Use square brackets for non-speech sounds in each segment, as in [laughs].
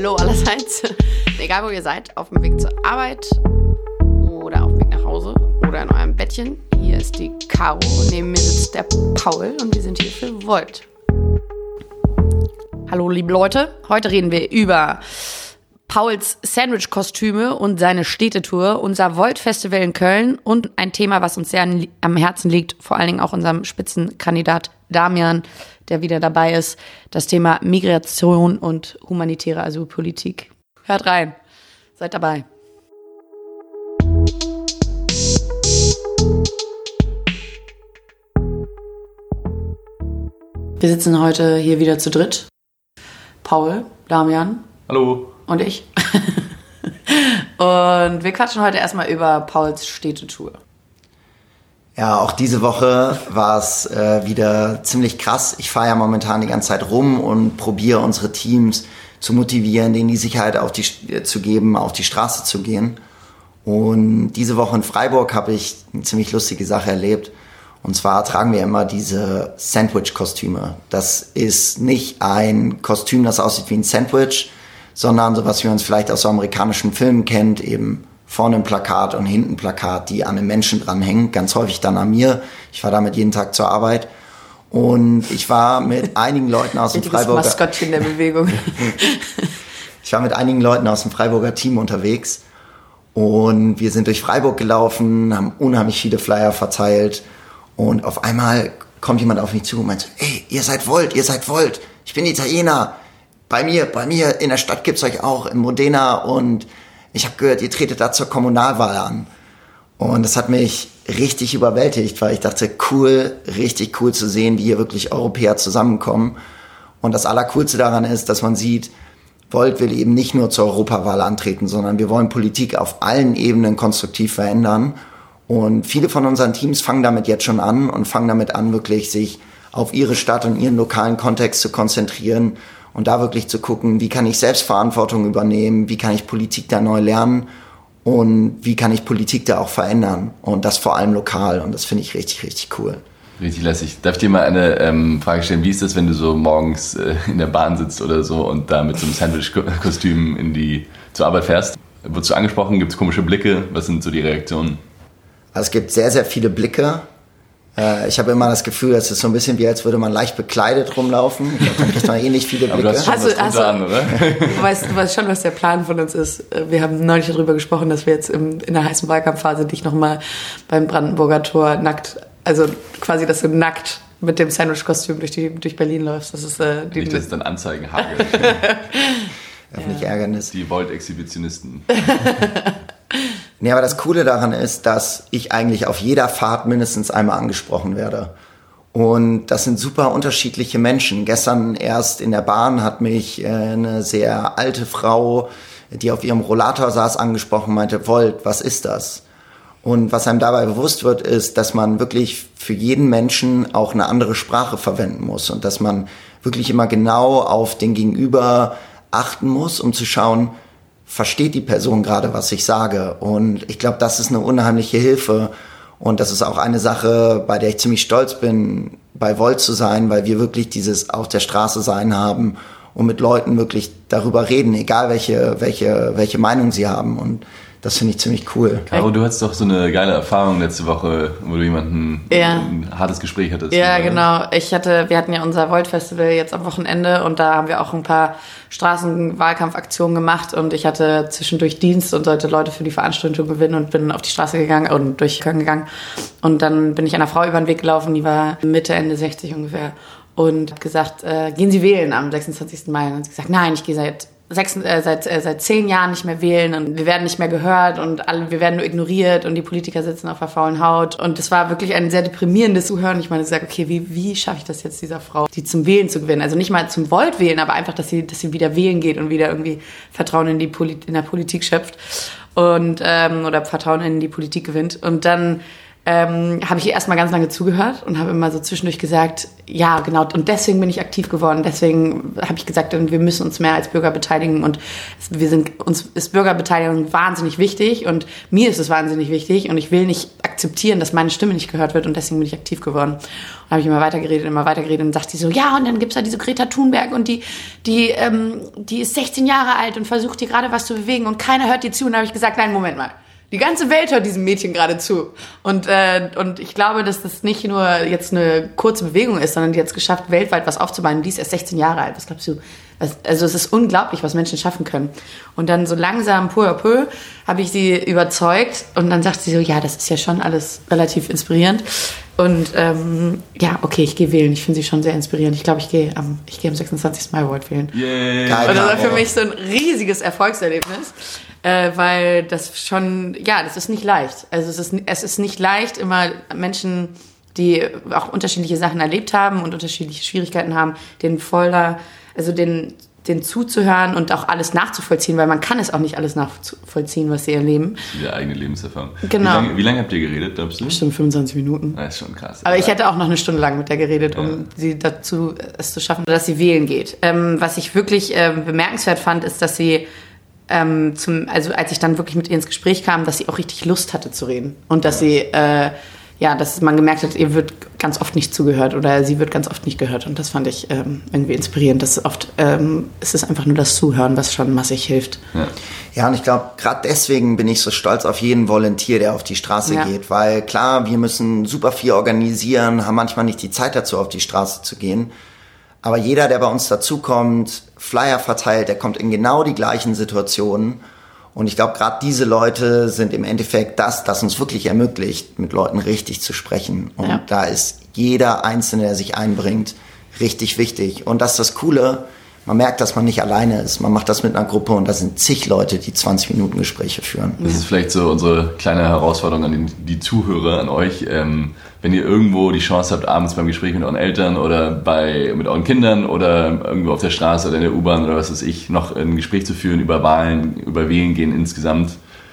Hallo allerseits. [laughs] Egal wo ihr seid, auf dem Weg zur Arbeit oder auf dem Weg nach Hause oder in eurem Bettchen. Hier ist die Caro, neben mir sitzt der Paul und wir sind hier für Volt. Hallo liebe Leute, heute reden wir über Pauls Sandwich-Kostüme und seine Städtetour, unser Volt-Festival in Köln und ein Thema, was uns sehr am Herzen liegt, vor allen Dingen auch unserem Spitzenkandidat Damian, der wieder dabei ist, das Thema Migration und humanitäre Asylpolitik. Hört rein, seid dabei. Wir sitzen heute hier wieder zu dritt. Paul, Damian. Hallo. Und ich. [laughs] und wir quatschen heute erstmal über Pauls Städtetour. Ja, auch diese Woche war es äh, wieder ziemlich krass. Ich fahre ja momentan die ganze Zeit rum und probiere unsere Teams zu motivieren, denen die Sicherheit auf die, äh, zu geben, auf die Straße zu gehen. Und diese Woche in Freiburg habe ich eine ziemlich lustige Sache erlebt. Und zwar tragen wir immer diese Sandwich-Kostüme. Das ist nicht ein Kostüm, das aussieht wie ein Sandwich, sondern so was wir uns vielleicht aus amerikanischen Filmen kennt, eben vorne ein Plakat und hinten ein Plakat, die an den Menschen dranhängen, ganz häufig dann an mir. Ich war damit jeden Tag zur Arbeit. Und ich war mit [laughs] einigen Leuten aus dem Freiburger... Maskottchen der Bewegung. [laughs] ich war mit einigen Leuten aus dem Freiburger Team unterwegs. Und wir sind durch Freiburg gelaufen, haben unheimlich viele Flyer verteilt. Und auf einmal kommt jemand auf mich zu und meint, ey, ihr seid Volt, ihr seid Volt. Ich bin Italiener. Bei mir, bei mir in der Stadt gibt's euch auch, in Modena. Und ich habe gehört, ihr tretet da zur Kommunalwahl an. Und das hat mich richtig überwältigt, weil ich dachte, cool, richtig cool zu sehen, wie hier wirklich Europäer zusammenkommen. Und das Allercoolste daran ist, dass man sieht, Volt will eben nicht nur zur Europawahl antreten, sondern wir wollen Politik auf allen Ebenen konstruktiv verändern. Und viele von unseren Teams fangen damit jetzt schon an und fangen damit an, wirklich sich auf ihre Stadt und ihren lokalen Kontext zu konzentrieren und da wirklich zu gucken, wie kann ich Selbstverantwortung übernehmen, wie kann ich Politik da neu lernen und wie kann ich Politik da auch verändern und das vor allem lokal und das finde ich richtig, richtig cool. Richtig lässig. Darf ich dir mal eine ähm, Frage stellen? Wie ist das, wenn du so morgens äh, in der Bahn sitzt oder so und da mit so einem Sandwich-Kostüm in die zur Arbeit fährst? Wurdest du angesprochen? Gibt es komische Blicke? Was sind so die Reaktionen? Also es gibt sehr, sehr viele Blicke. Äh, ich habe immer das Gefühl, es ist so ein bisschen wie, als würde man leicht bekleidet rumlaufen. Ich glaube, dann kriegt man eh nicht viele Blicke. [laughs] Aber du hast schon also, was also, an, oder? Du weißt, du weißt schon, was der Plan von uns ist. Äh, wir haben neulich darüber gesprochen, dass wir jetzt im, in der heißen Wahlkampfphase dich nochmal beim Brandenburger Tor nackt, also quasi, dass du nackt mit dem Sandwich-Kostüm durch, durch Berlin läufst. Das ist äh, die, Nicht, dass es dann Anzeigen hagelt. [laughs] Öffentlich ja. Ärgernis. Die Volt-Exhibitionisten. [laughs] Nee, aber das Coole daran ist, dass ich eigentlich auf jeder Fahrt mindestens einmal angesprochen werde. Und das sind super unterschiedliche Menschen. Gestern erst in der Bahn hat mich äh, eine sehr alte Frau, die auf ihrem Rollator saß, angesprochen, meinte, Volt, was ist das? Und was einem dabei bewusst wird, ist, dass man wirklich für jeden Menschen auch eine andere Sprache verwenden muss und dass man wirklich immer genau auf den Gegenüber achten muss, um zu schauen, versteht die Person gerade, was ich sage. Und ich glaube, das ist eine unheimliche Hilfe. Und das ist auch eine Sache, bei der ich ziemlich stolz bin, bei Volt zu sein, weil wir wirklich dieses auf der Straße sein haben und mit Leuten wirklich darüber reden, egal welche, welche, welche Meinung sie haben. Und das finde ich ziemlich cool. Caro, du hattest doch so eine geile Erfahrung letzte Woche, wo du jemanden ja. ein hartes Gespräch hattest. Ja, oder? genau. Ich hatte, wir hatten ja unser Volt-Festival jetzt am Wochenende und da haben wir auch ein paar Straßenwahlkampfaktionen gemacht und ich hatte zwischendurch Dienst und sollte Leute für die Veranstaltung gewinnen und bin auf die Straße gegangen und durch Köln gegangen. Und dann bin ich einer Frau über den Weg gelaufen, die war Mitte, Ende 60 ungefähr und hat gesagt, äh, gehen Sie wählen am 26. Mai. Und sie gesagt, nein, ich gehe seit sechs, äh, seit, äh, seit zehn Jahren nicht mehr wählen und wir werden nicht mehr gehört und alle, wir werden nur ignoriert und die Politiker sitzen auf der faulen Haut. Und das war wirklich ein sehr deprimierendes Zuhören. Ich meine, ich sage, okay, wie, wie schaffe ich das jetzt dieser Frau, die zum Wählen zu gewinnen? Also nicht mal zum Volt wählen, aber einfach, dass sie, dass sie wieder wählen geht und wieder irgendwie Vertrauen in die Poli in der Politik schöpft und ähm, oder Vertrauen in die Politik gewinnt. Und dann ähm, habe ich ihr erstmal ganz lange zugehört und habe immer so zwischendurch gesagt, ja, genau, und deswegen bin ich aktiv geworden. Deswegen habe ich gesagt, wir müssen uns mehr als Bürger beteiligen und wir sind, uns ist Bürgerbeteiligung wahnsinnig wichtig und mir ist es wahnsinnig wichtig und ich will nicht akzeptieren, dass meine Stimme nicht gehört wird und deswegen bin ich aktiv geworden. Und habe ich immer weitergeredet, immer weitergeredet und sagt sie so, ja, und dann gibt's da diese Greta Thunberg und die, die, ähm, die ist 16 Jahre alt und versucht hier gerade was zu bewegen und keiner hört dir zu. Und habe ich gesagt, nein, Moment mal die ganze Welt hört diesem Mädchen gerade zu. Und, äh, und ich glaube, dass das nicht nur jetzt eine kurze Bewegung ist, sondern die hat es geschafft, weltweit was aufzubauen. Die ist erst 16 Jahre alt. Was glaubst du? Also es ist unglaublich, was Menschen schaffen können. Und dann so langsam, peu à peu, habe ich sie überzeugt. Und dann sagt sie so, ja, das ist ja schon alles relativ inspirierend. Und ähm, ja, okay, ich gehe wählen. Ich finde sie schon sehr inspirierend. Ich glaube, ich gehe am, ich gehe am 26. Mai Award wählen. Yeah. Und das war für mich so ein riesiges Erfolgserlebnis äh, weil das schon, ja, das ist nicht leicht. Also es ist, es ist nicht leicht, immer Menschen, die auch unterschiedliche Sachen erlebt haben und unterschiedliche Schwierigkeiten haben, den voller, also den den zuzuhören und auch alles nachzuvollziehen, weil man kann es auch nicht alles nachvollziehen, was sie erleben. Die eigene Lebenserfahrung. Genau. Wie lange, wie lange habt ihr geredet, glaubst du? Bestimmt 25 Minuten. Das ist schon krass. Aber ich hätte auch noch eine Stunde lang mit der geredet, um ja. sie dazu es zu schaffen, dass sie wählen geht. Ähm, was ich wirklich äh, bemerkenswert fand, ist, dass sie ähm, zum, also als ich dann wirklich mit ihr ins Gespräch kam, dass sie auch richtig Lust hatte zu reden und dass sie äh, ja, dass man gemerkt hat, ihr wird ganz oft nicht zugehört oder sie wird ganz oft nicht gehört. Und das fand ich ähm, irgendwie inspirierend. Dass oft ähm, ist es einfach nur das Zuhören, was schon massig hilft. Ja, ja und ich glaube, gerade deswegen bin ich so stolz auf jeden Volontier, der auf die Straße ja. geht. Weil klar, wir müssen super viel organisieren, haben manchmal nicht die Zeit dazu, auf die Straße zu gehen. Aber jeder, der bei uns dazukommt, Flyer verteilt, der kommt in genau die gleichen Situationen. Und ich glaube, gerade diese Leute sind im Endeffekt das, das uns wirklich ermöglicht, mit Leuten richtig zu sprechen. Und ja. da ist jeder Einzelne, der sich einbringt, richtig wichtig. Und das ist das Coole, man merkt, dass man nicht alleine ist. Man macht das mit einer Gruppe und da sind zig Leute, die 20 Minuten Gespräche führen. Das ist vielleicht so unsere kleine Herausforderung an die, die Zuhörer, an euch. Ähm, wenn ihr irgendwo die Chance habt, abends beim Gespräch mit euren Eltern oder bei, mit euren Kindern oder irgendwo auf der Straße oder in der U-Bahn oder was weiß ich, noch ein Gespräch zu führen über Wahlen, über Wählen gehen insgesamt,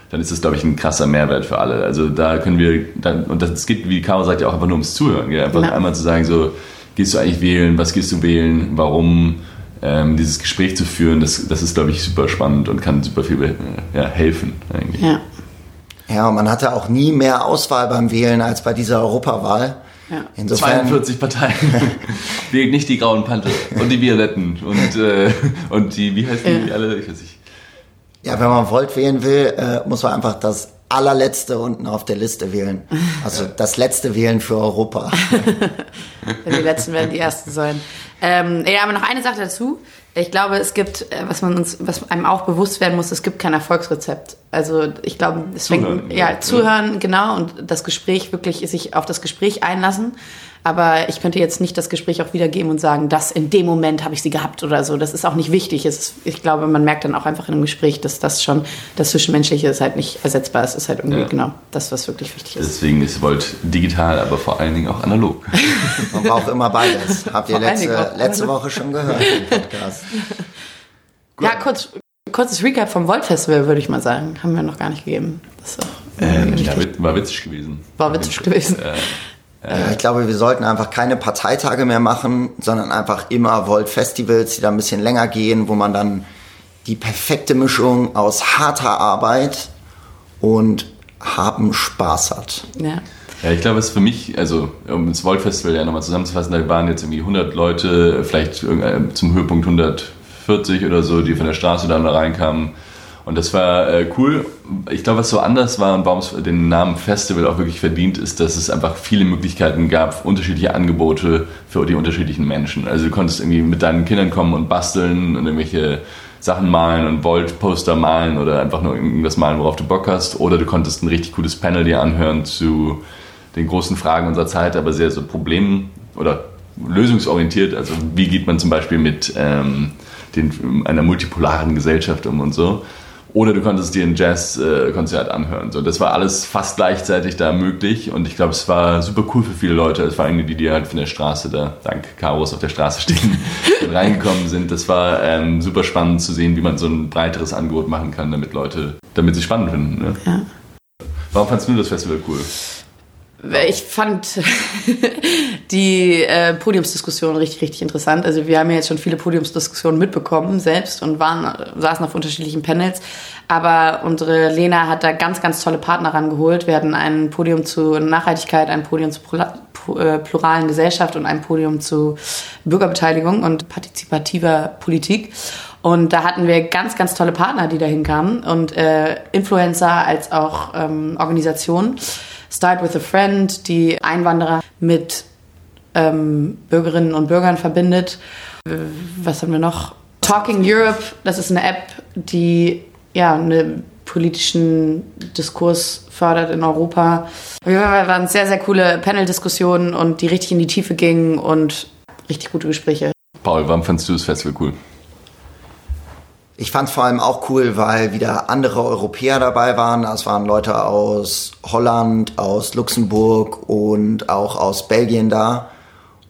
dann ist das, glaube ich, ein krasser Mehrwert für alle. Also da können wir, dann, und das geht, wie Caro sagt, ja auch einfach nur ums Zuhören. Gell? Einfach ja. einmal zu sagen, so, gehst du eigentlich wählen, was gehst du wählen, warum, ähm, dieses Gespräch zu führen, das, das ist, glaube ich, super spannend und kann super viel ja, helfen eigentlich. Ja. Ja, und man hatte auch nie mehr Auswahl beim Wählen als bei dieser Europawahl. Ja. Insofern 42 Parteien. [laughs] Wählt nicht die grauen Panther und die Violetten und, äh, und die, wie heißen die alle? Ich weiß nicht. Ja, wenn man Volt wählen will, äh, muss man einfach das allerletzte unten auf der Liste wählen. Also das letzte Wählen für Europa. [laughs] die letzten werden die ersten sein. Ähm, ja, aber noch eine Sache dazu. Ich glaube, es gibt, äh, was man uns, was einem auch bewusst werden muss, es gibt kein Erfolgsrezept. Also ich glaube, es fängt, ja, ja, zuhören, genau, und das Gespräch wirklich, sich auf das Gespräch einlassen. Aber ich könnte jetzt nicht das Gespräch auch wiedergeben und sagen, dass in dem Moment habe ich sie gehabt oder so. Das ist auch nicht wichtig. Ist, ich glaube, man merkt dann auch einfach in einem Gespräch, dass das schon, das Zwischenmenschliche ist halt nicht ersetzbar. Es ist halt irgendwie ja. genau das, was wirklich wichtig ist. Deswegen ist Volt digital, aber vor allen Dingen auch analog. [laughs] man braucht immer beides. Habt ihr letzte, letzte Woche schon gehört im Podcast. [laughs] ja, kurz, kurzes Recap vom Volt Festival, würde ich mal sagen. Haben wir noch gar nicht gegeben. Das ähm, ja, war witzig gewesen. War witzig gewesen. Äh, äh, ich glaube, wir sollten einfach keine Parteitage mehr machen, sondern einfach immer Volt-Festivals, die da ein bisschen länger gehen, wo man dann die perfekte Mischung aus harter Arbeit und haben Spaß hat. Ja. Ja, ich glaube, es ist für mich, also um das Volt Festival ja nochmal zusammenzufassen, da waren jetzt irgendwie 100 Leute, vielleicht zum Höhepunkt 140 oder so, die von der Straße dann da reinkamen und das war äh, cool. Ich glaube, was so anders war und warum es den Namen Festival auch wirklich verdient, ist, dass es einfach viele Möglichkeiten gab, unterschiedliche Angebote für die unterschiedlichen Menschen. Also du konntest irgendwie mit deinen Kindern kommen und basteln und irgendwelche Sachen malen und Volt-Poster malen oder einfach nur irgendwas malen, worauf du Bock hast. Oder du konntest ein richtig gutes Panel dir anhören zu den großen Fragen unserer Zeit, aber sehr so Problem- oder lösungsorientiert. Also wie geht man zum Beispiel mit ähm, den, einer multipolaren Gesellschaft um und so. Oder du konntest dir ein Jazzkonzert anhören. So, das war alles fast gleichzeitig da möglich und ich glaube, es war super cool für viele Leute, vor allem die, die halt von der Straße da, dank Karos auf der Straße stehen, [laughs] reingekommen sind. Das war ähm, super spannend zu sehen, wie man so ein breiteres Angebot machen kann, damit Leute, damit sie spannend finden. Ne? Ja. Warum fandest du das Festival cool? Ich fand [laughs] die äh, Podiumsdiskussion richtig, richtig interessant. Also wir haben ja jetzt schon viele Podiumsdiskussionen mitbekommen selbst und waren, saßen auf unterschiedlichen Panels. Aber unsere Lena hat da ganz, ganz tolle Partner rangeholt. Wir hatten ein Podium zu Nachhaltigkeit, ein Podium zur äh, pluralen Gesellschaft und ein Podium zu Bürgerbeteiligung und partizipativer Politik. Und da hatten wir ganz, ganz tolle Partner, die da hinkamen und äh, Influencer als auch ähm, Organisationen. Start with a Friend, die Einwanderer mit ähm, Bürgerinnen und Bürgern verbindet. Was haben wir noch? Talking Europe, das ist eine App, die ja einen politischen Diskurs fördert in Europa. Wir waren sehr, sehr coole Panel-Diskussionen und die richtig in die Tiefe gingen und richtig gute Gespräche. Paul, warum fandest du das Festival cool? Ich fand es vor allem auch cool, weil wieder andere Europäer dabei waren. Es waren Leute aus Holland, aus Luxemburg und auch aus Belgien da.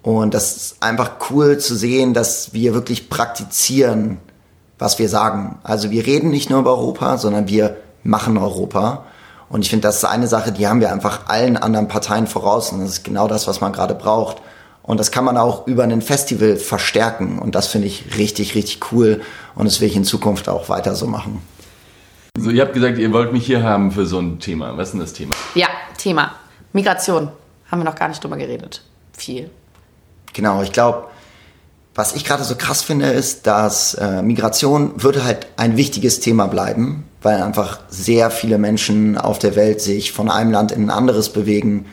Und das ist einfach cool zu sehen, dass wir wirklich praktizieren, was wir sagen. Also wir reden nicht nur über Europa, sondern wir machen Europa. Und ich finde, das ist eine Sache, die haben wir einfach allen anderen Parteien voraus. Und das ist genau das, was man gerade braucht. Und das kann man auch über ein Festival verstärken. Und das finde ich richtig, richtig cool. Und das will ich in Zukunft auch weiter so machen. So, ihr habt gesagt, ihr wollt mich hier haben für so ein Thema. Was ist denn das Thema? Ja, Thema. Migration. Haben wir noch gar nicht drüber geredet. Viel. Genau, ich glaube, was ich gerade so krass finde, ist, dass äh, Migration würde halt ein wichtiges Thema bleiben, weil einfach sehr viele Menschen auf der Welt sich von einem Land in ein anderes bewegen.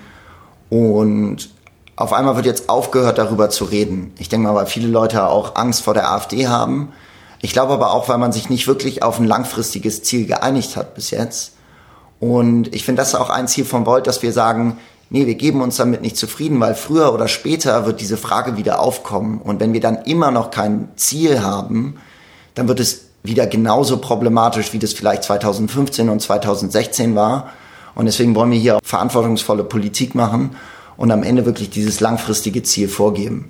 Und auf einmal wird jetzt aufgehört, darüber zu reden. Ich denke mal, weil viele Leute auch Angst vor der AfD haben. Ich glaube aber auch, weil man sich nicht wirklich auf ein langfristiges Ziel geeinigt hat bis jetzt. Und ich finde, das ist auch ein Ziel von Volt, dass wir sagen, nee, wir geben uns damit nicht zufrieden, weil früher oder später wird diese Frage wieder aufkommen. Und wenn wir dann immer noch kein Ziel haben, dann wird es wieder genauso problematisch, wie das vielleicht 2015 und 2016 war. Und deswegen wollen wir hier verantwortungsvolle Politik machen und am Ende wirklich dieses langfristige Ziel vorgeben.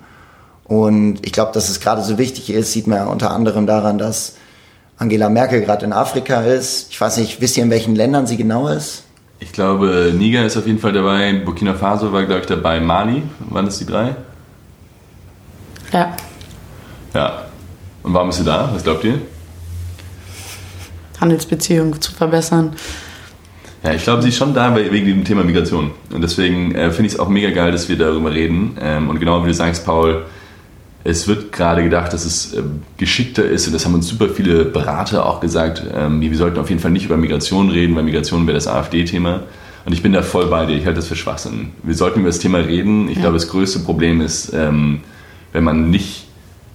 Und ich glaube, dass es gerade so wichtig ist, sieht man ja unter anderem daran, dass Angela Merkel gerade in Afrika ist. Ich weiß nicht, wisst ihr, in welchen Ländern sie genau ist? Ich glaube, Niger ist auf jeden Fall dabei, Burkina Faso war, glaube ich, dabei, Mali. Waren das die drei? Ja. Ja. Und warum ist sie da? Was glaubt ihr? Handelsbeziehungen zu verbessern. Ja, ich glaube, sie ist schon da wegen dem Thema Migration. Und deswegen äh, finde ich es auch mega geil, dass wir darüber reden. Ähm, und genau wie du sagst, Paul, es wird gerade gedacht, dass es äh, geschickter ist, und das haben uns super viele Berater auch gesagt, ähm, wir sollten auf jeden Fall nicht über Migration reden, weil Migration wäre das AfD-Thema. Und ich bin da voll bei dir, ich halte das für Schwachsinn. Wir sollten über das Thema reden. Ich ja. glaube, das größte Problem ist, ähm, wenn man nicht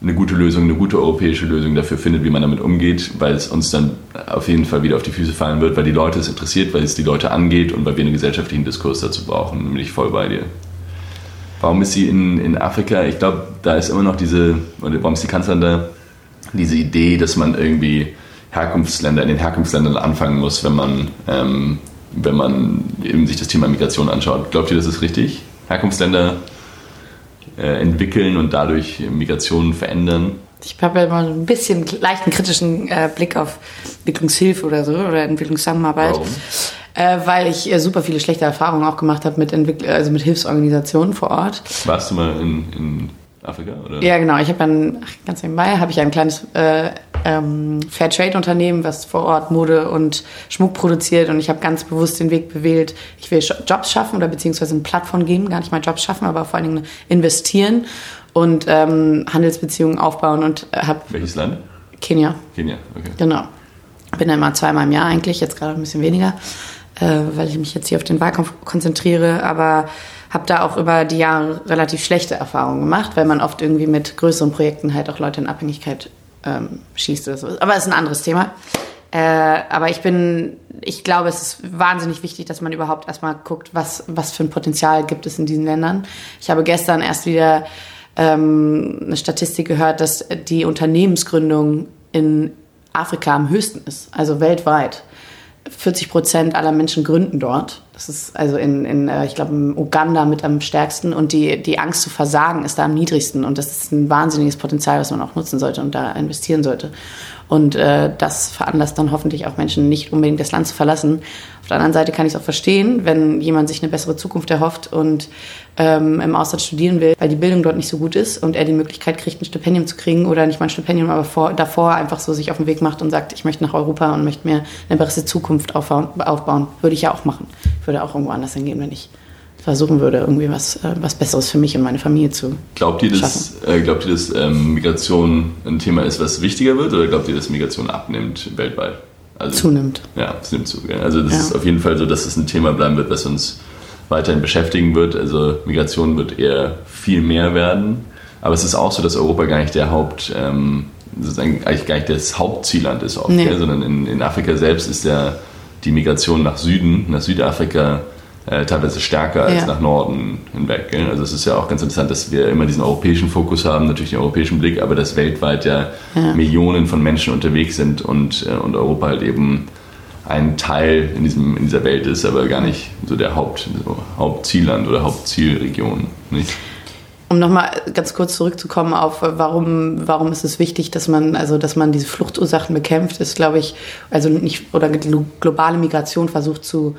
eine gute Lösung, eine gute europäische Lösung dafür findet, wie man damit umgeht, weil es uns dann auf jeden Fall wieder auf die Füße fallen wird, weil die Leute es interessiert, weil es die Leute angeht und weil wir einen gesellschaftlichen Diskurs dazu brauchen. Bin ich voll bei dir. Warum ist sie in, in Afrika? Ich glaube, da ist immer noch diese, oder warum ist die Kanzlerin da? Diese Idee, dass man irgendwie Herkunftsländer, in den Herkunftsländern anfangen muss, wenn man, ähm, wenn man eben sich das Thema Migration anschaut. Glaubt ihr, das ist richtig? Herkunftsländer äh, entwickeln und dadurch Migration verändern? Ich habe ja immer ein bisschen leichten kritischen äh, Blick auf Entwicklungshilfe oder so oder Entwicklungszusammenarbeit. Warum? Äh, weil ich äh, super viele schlechte Erfahrungen auch gemacht habe mit, Entwickl also mit Hilfsorganisationen vor Ort. Warst du mal in, in Afrika? Oder? Ja, genau. Ich habe dann ganz nebenbei habe ich ein kleines ähm, Fairtrade-Unternehmen, was vor Ort Mode und Schmuck produziert und ich habe ganz bewusst den Weg bewählt, ich will Jobs schaffen oder beziehungsweise eine Plattform geben, gar nicht mal Jobs schaffen, aber vor allen Dingen investieren und ähm, Handelsbeziehungen aufbauen und äh, habe... Welches Land? Kenia. Kenia, okay. Genau. Bin dann mal zweimal im Jahr eigentlich, jetzt gerade ein bisschen weniger, äh, weil ich mich jetzt hier auf den Wahlkampf konzentriere, aber habe da auch über die Jahre relativ schlechte Erfahrungen gemacht, weil man oft irgendwie mit größeren Projekten halt auch Leute in Abhängigkeit ähm, schießt oder so. Aber es ist ein anderes Thema. Äh, aber ich bin, ich glaube, es ist wahnsinnig wichtig, dass man überhaupt erstmal guckt, was, was für ein Potenzial gibt es in diesen Ländern. Ich habe gestern erst wieder ähm, eine Statistik gehört, dass die Unternehmensgründung in Afrika am höchsten ist, also weltweit. 40 Prozent aller Menschen gründen dort. Das ist also in, in äh, ich glaube, Uganda mit am stärksten und die, die Angst zu versagen ist da am niedrigsten und das ist ein wahnsinniges Potenzial, was man auch nutzen sollte und da investieren sollte. Und äh, das veranlasst dann hoffentlich auch Menschen nicht unbedingt das Land zu verlassen. Auf der anderen Seite kann ich es auch verstehen, wenn jemand sich eine bessere Zukunft erhofft und ähm, im Ausland studieren will, weil die Bildung dort nicht so gut ist und er die Möglichkeit kriegt, ein Stipendium zu kriegen oder nicht mal ein Stipendium, aber vor, davor einfach so sich auf den Weg macht und sagt, ich möchte nach Europa und möchte mir eine bessere Zukunft aufbauen. Würde ich ja auch machen. Ich würde auch irgendwo anders hingehen, wenn ich versuchen würde, irgendwie was, äh, was Besseres für mich und meine Familie zu Glaubt ihr, dass, äh, glaubt ihr, dass ähm, Migration ein Thema ist, was wichtiger wird oder glaubt ihr, dass Migration abnimmt weltweit? Also, zunimmt. Ja, es nimmt zu. Also das ja. ist auf jeden Fall so, dass es ein Thema bleiben wird, was uns weiterhin beschäftigen wird. Also Migration wird eher viel mehr werden. Aber es ist auch so, dass Europa gar nicht der Haupt, ähm, eigentlich gar nicht das Hauptzielland ist, oft, nee. sondern in, in Afrika selbst ist ja die Migration nach Süden, nach Südafrika äh, teilweise stärker als ja. nach Norden hinweg. Gell? Also es ist ja auch ganz interessant, dass wir immer diesen europäischen Fokus haben, natürlich den europäischen Blick, aber dass weltweit ja, ja. Millionen von Menschen unterwegs sind und, äh, und Europa halt eben ein Teil in, diesem, in dieser Welt ist, aber gar nicht so der Haupt, so Hauptzielland oder Hauptzielregion. Nicht? Um nochmal ganz kurz zurückzukommen auf, warum, warum ist es wichtig, dass man, also, dass man diese Fluchtursachen bekämpft, ist, glaube ich, also nicht, oder globale Migration versucht zu,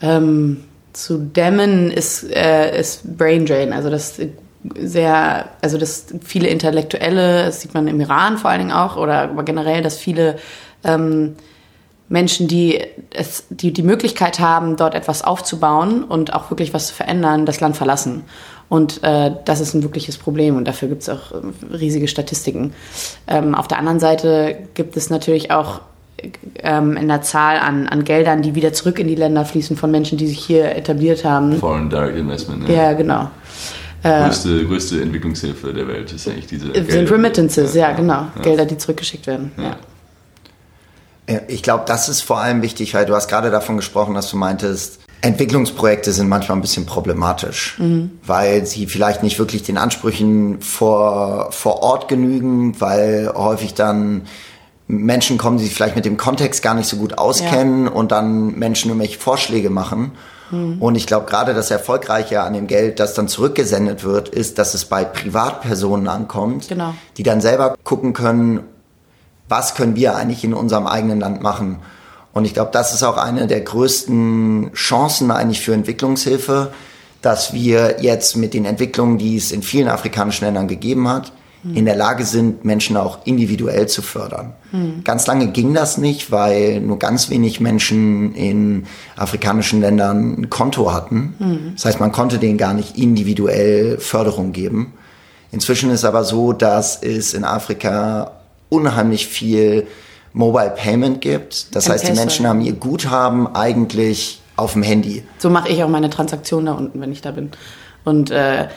ähm, zu dämmen, ist, äh, ist Brain Drain. Also das sehr, also das viele Intellektuelle, das sieht man im Iran vor allen Dingen auch, oder aber generell, dass viele ähm, Menschen, die es, die die Möglichkeit haben, dort etwas aufzubauen und auch wirklich was zu verändern, das Land verlassen. Und äh, das ist ein wirkliches Problem und dafür gibt es auch riesige Statistiken. Ähm, auf der anderen Seite gibt es natürlich auch ähm, in der Zahl an, an Geldern, die wieder zurück in die Länder fließen von Menschen, die sich hier etabliert haben. Foreign Direct Investment. Ja, ja genau. Äh, größte, größte Entwicklungshilfe der Welt ist eigentlich diese. Sind Gelder. Remittances, ja, ja genau. Ja. Gelder, die zurückgeschickt werden. Ja. Ich glaube, das ist vor allem wichtig, weil du hast gerade davon gesprochen, dass du meintest, Entwicklungsprojekte sind manchmal ein bisschen problematisch, mhm. weil sie vielleicht nicht wirklich den Ansprüchen vor, vor Ort genügen, weil häufig dann Menschen kommen, die sich vielleicht mit dem Kontext gar nicht so gut auskennen ja. und dann Menschen irgendwelche Vorschläge machen. Mhm. Und ich glaube, gerade das Erfolgreiche an dem Geld, das dann zurückgesendet wird, ist, dass es bei Privatpersonen ankommt, genau. die dann selber gucken können, was können wir eigentlich in unserem eigenen Land machen. Und ich glaube, das ist auch eine der größten Chancen eigentlich für Entwicklungshilfe, dass wir jetzt mit den Entwicklungen, die es in vielen afrikanischen Ländern gegeben hat, in der Lage sind, Menschen auch individuell zu fördern. Mhm. Ganz lange ging das nicht, weil nur ganz wenig Menschen in afrikanischen Ländern ein Konto hatten. Mhm. Das heißt, man konnte denen gar nicht individuell Förderung geben. Inzwischen ist aber so, dass es in Afrika unheimlich viel Mobile Payment gibt. Das heißt, die Menschen haben ihr Guthaben eigentlich auf dem Handy. So mache ich auch meine Transaktion da unten, wenn ich da bin. Und äh,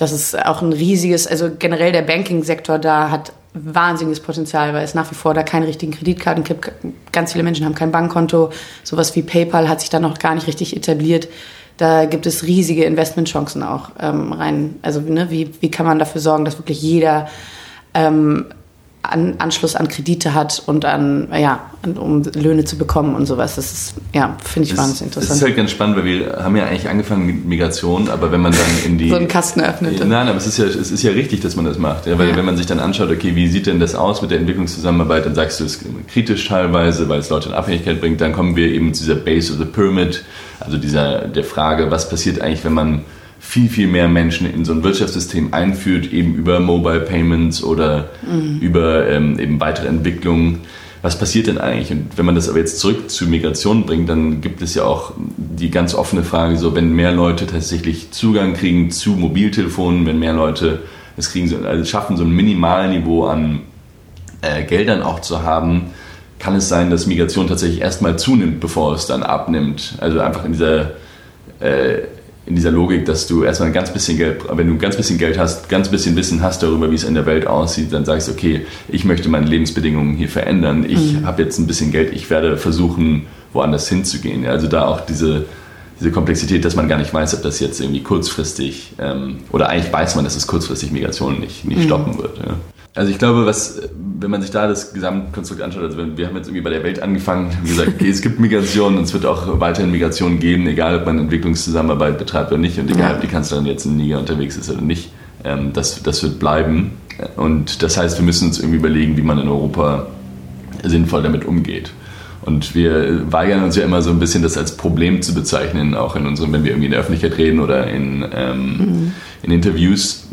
das ist auch ein riesiges, also generell der Banking-Sektor da hat wahnsinniges Potenzial, weil es nach wie vor da keine richtigen Kreditkarten gibt. Ganz viele Menschen haben kein Bankkonto. Sowas wie PayPal hat sich da noch gar nicht richtig etabliert. Da gibt es riesige Investmentchancen auch ähm, rein. Also ne, wie, wie kann man dafür sorgen, dass wirklich jeder ähm, an, Anschluss an Kredite hat und an, ja, um Löhne zu bekommen und sowas. Das ist, ja, finde ich wahnsinnig interessant. Das ist halt ganz spannend, weil wir haben ja eigentlich angefangen mit Migration, aber wenn man dann in die... so einen Kasten öffnet. Nein, aber es ist ja, es ist ja richtig, dass man das macht. Ja, weil ja. wenn man sich dann anschaut, okay, wie sieht denn das aus mit der Entwicklungszusammenarbeit, dann sagst du es kritisch teilweise, weil es Leute in Abhängigkeit bringt, dann kommen wir eben zu dieser Base of the Pyramid, also dieser, der Frage, was passiert eigentlich, wenn man viel, viel mehr Menschen in so ein Wirtschaftssystem einführt, eben über Mobile Payments oder mhm. über ähm, eben weitere Entwicklungen. Was passiert denn eigentlich? Und wenn man das aber jetzt zurück zu Migration bringt, dann gibt es ja auch die ganz offene Frage, so wenn mehr Leute tatsächlich Zugang kriegen zu Mobiltelefonen, wenn mehr Leute es kriegen, also schaffen, so ein Minimalniveau an äh, Geldern auch zu haben, kann es sein, dass Migration tatsächlich erstmal zunimmt, bevor es dann abnimmt. Also einfach in dieser äh, in dieser Logik, dass du erstmal ein ganz bisschen Geld, wenn du ein ganz bisschen Geld hast, ganz bisschen Wissen hast darüber, wie es in der Welt aussieht, dann sagst du, okay, ich möchte meine Lebensbedingungen hier verändern. Ich mhm. habe jetzt ein bisschen Geld, ich werde versuchen, woanders hinzugehen. Also da auch diese, diese Komplexität, dass man gar nicht weiß, ob das jetzt irgendwie kurzfristig ähm, oder eigentlich weiß man, dass es kurzfristig Migration nicht, nicht mhm. stoppen wird. Ja. Also ich glaube, was wenn man sich da das Gesamtkonstrukt anschaut, also wir haben jetzt irgendwie bei der Welt angefangen, wie gesagt, okay, es gibt Migration und es wird auch weiterhin Migration geben, egal ob man Entwicklungszusammenarbeit betreibt oder nicht und egal ob die Kanzlerin jetzt in Niger unterwegs ist oder nicht. Ähm, das, das wird bleiben. Und das heißt, wir müssen uns irgendwie überlegen, wie man in Europa sinnvoll damit umgeht. Und wir weigern uns ja immer so ein bisschen, das als Problem zu bezeichnen, auch in unserem, wenn wir irgendwie in der Öffentlichkeit reden oder in, ähm, mhm. in Interviews.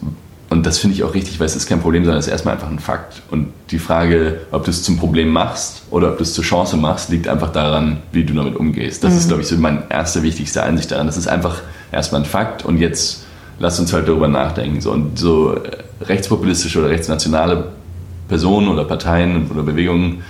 Und das finde ich auch richtig, weil es ist kein Problem, sondern es ist erstmal einfach ein Fakt. Und die Frage, ob du es zum Problem machst oder ob du es zur Chance machst, liegt einfach daran, wie du damit umgehst. Das mhm. ist, glaube ich, so mein erster wichtigster Einsicht daran. Das ist einfach erstmal ein Fakt und jetzt lass uns halt darüber nachdenken. So, und so äh, rechtspopulistische oder rechtsnationale Personen oder Parteien oder Bewegungen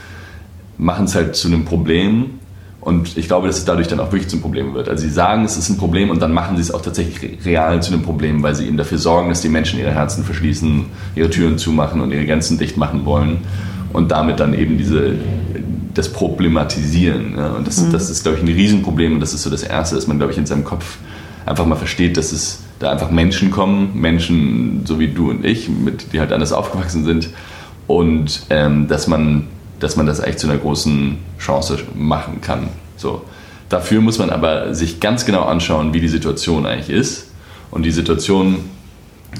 machen es halt zu einem Problem. Und ich glaube, dass es dadurch dann auch wirklich zum Problem wird. Also sie sagen, es ist ein Problem und dann machen sie es auch tatsächlich real zu einem Problem, weil sie eben dafür sorgen, dass die Menschen ihre Herzen verschließen, ihre Türen zumachen und ihre Grenzen dicht machen wollen und damit dann eben diese, das Problematisieren. Und das, mhm. das ist, glaube ich, ein Riesenproblem und das ist so das Erste, dass man, glaube ich, in seinem Kopf einfach mal versteht, dass es da einfach Menschen kommen, Menschen so wie du und ich, mit, die halt anders aufgewachsen sind und ähm, dass man dass man das eigentlich zu einer großen Chance machen kann. So. Dafür muss man aber sich ganz genau anschauen, wie die Situation eigentlich ist. Und die Situation,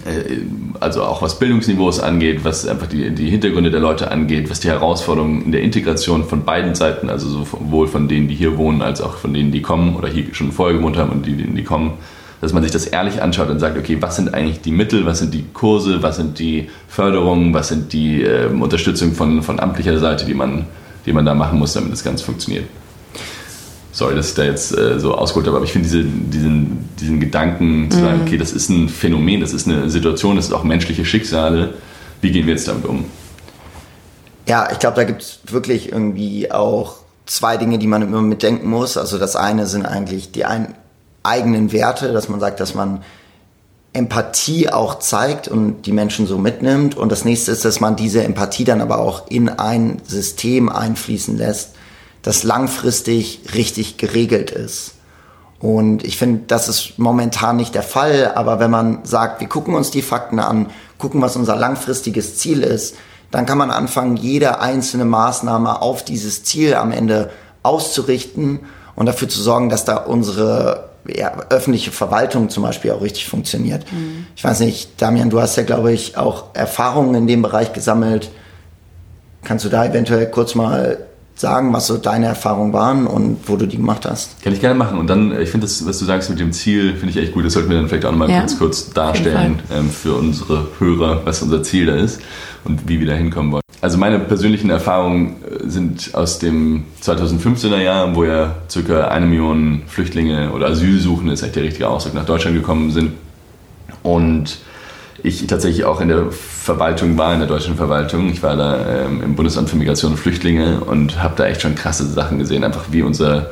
äh, also auch was Bildungsniveaus angeht, was einfach die, die Hintergründe der Leute angeht, was die Herausforderungen in der Integration von beiden Seiten, also sowohl von denen, die hier wohnen, als auch von denen, die kommen oder hier schon vorher gewohnt haben und die, die kommen, dass man sich das ehrlich anschaut und sagt, okay, was sind eigentlich die Mittel, was sind die Kurse, was sind die Förderungen, was sind die äh, Unterstützung von, von amtlicher Seite, die man, die man da machen muss, damit das Ganze funktioniert. Sorry, dass ich da jetzt äh, so ausgeholt habe, aber ich finde diese, diesen, diesen Gedanken zu sagen, mhm. okay, das ist ein Phänomen, das ist eine Situation, das ist auch menschliche Schicksale, wie gehen wir jetzt damit um? Ja, ich glaube, da gibt es wirklich irgendwie auch zwei Dinge, die man immer mitdenken muss. Also das eine sind eigentlich die ein, eigenen Werte, dass man sagt, dass man Empathie auch zeigt und die Menschen so mitnimmt. Und das nächste ist, dass man diese Empathie dann aber auch in ein System einfließen lässt, das langfristig richtig geregelt ist. Und ich finde, das ist momentan nicht der Fall. Aber wenn man sagt, wir gucken uns die Fakten an, gucken, was unser langfristiges Ziel ist, dann kann man anfangen, jede einzelne Maßnahme auf dieses Ziel am Ende auszurichten und dafür zu sorgen, dass da unsere öffentliche Verwaltung zum Beispiel auch richtig funktioniert. Mhm. Ich weiß nicht, Damian, du hast ja, glaube ich, auch Erfahrungen in dem Bereich gesammelt. Kannst du da eventuell kurz mal sagen, was so deine Erfahrungen waren und wo du die gemacht hast? Kann ich gerne machen. Und dann, ich finde das, was du sagst mit dem Ziel, finde ich echt gut. Das sollten wir dann vielleicht auch nochmal ja. kurz, kurz darstellen ähm, für unsere Hörer, was unser Ziel da ist und wie wir da hinkommen wollen. Also meine persönlichen Erfahrungen äh, sind aus dem 2015er Jahr, wo ja circa eine Million Flüchtlinge oder Asylsuchende, ist echt der richtige Ausdruck, nach Deutschland gekommen sind. Und ich tatsächlich auch in der Verwaltung war, in der deutschen Verwaltung. Ich war da ähm, im Bundesamt für Migration und Flüchtlinge und habe da echt schon krasse Sachen gesehen, einfach wie unser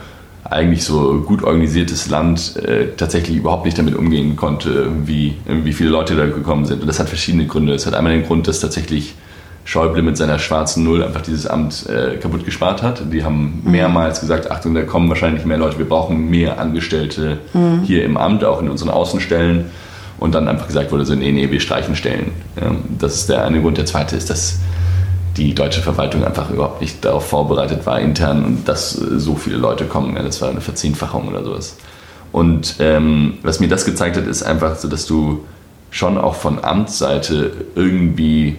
eigentlich so gut organisiertes Land äh, tatsächlich überhaupt nicht damit umgehen konnte, wie, wie viele Leute da gekommen sind. Und das hat verschiedene Gründe. Es hat einmal den Grund, dass tatsächlich Schäuble mit seiner schwarzen Null einfach dieses Amt äh, kaputt gespart hat. Die haben mhm. mehrmals gesagt, Achtung, da kommen wahrscheinlich mehr Leute, wir brauchen mehr Angestellte mhm. hier im Amt, auch in unseren Außenstellen. Und dann einfach gesagt wurde, so, nee, nee, wir streichen Stellen. Ja, das ist der eine Grund. Der zweite ist, dass die deutsche Verwaltung einfach überhaupt nicht darauf vorbereitet war intern und dass so viele Leute kommen. Ja, das war eine Verzehnfachung oder sowas. Und ähm, was mir das gezeigt hat, ist einfach so, dass du schon auch von Amtsseite irgendwie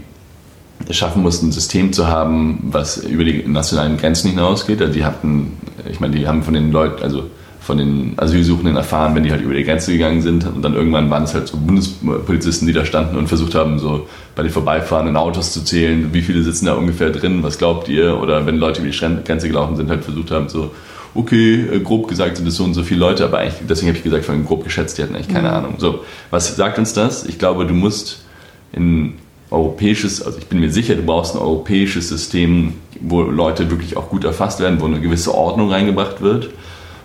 schaffen mussten, ein System zu haben, was über die nationalen Grenzen hinausgeht. Also die hatten, ich meine, die haben von den Leuten, also von den Asylsuchenden erfahren, wenn die halt über die Grenze gegangen sind. Und dann irgendwann waren es halt so Bundespolizisten, die da standen und versucht haben, so bei den vorbeifahrenden Autos zu zählen, wie viele sitzen da ungefähr drin, was glaubt ihr? Oder wenn Leute über die Grenze gelaufen sind, halt versucht haben, so, okay, äh, grob gesagt sind es so und so viele Leute, aber eigentlich, deswegen habe ich gesagt, von grob geschätzt, die hatten eigentlich keine mhm. Ahnung. So, was sagt uns das? Ich glaube, du musst in europäisches, also ich bin mir sicher, du brauchst ein europäisches System, wo Leute wirklich auch gut erfasst werden, wo eine gewisse Ordnung reingebracht wird.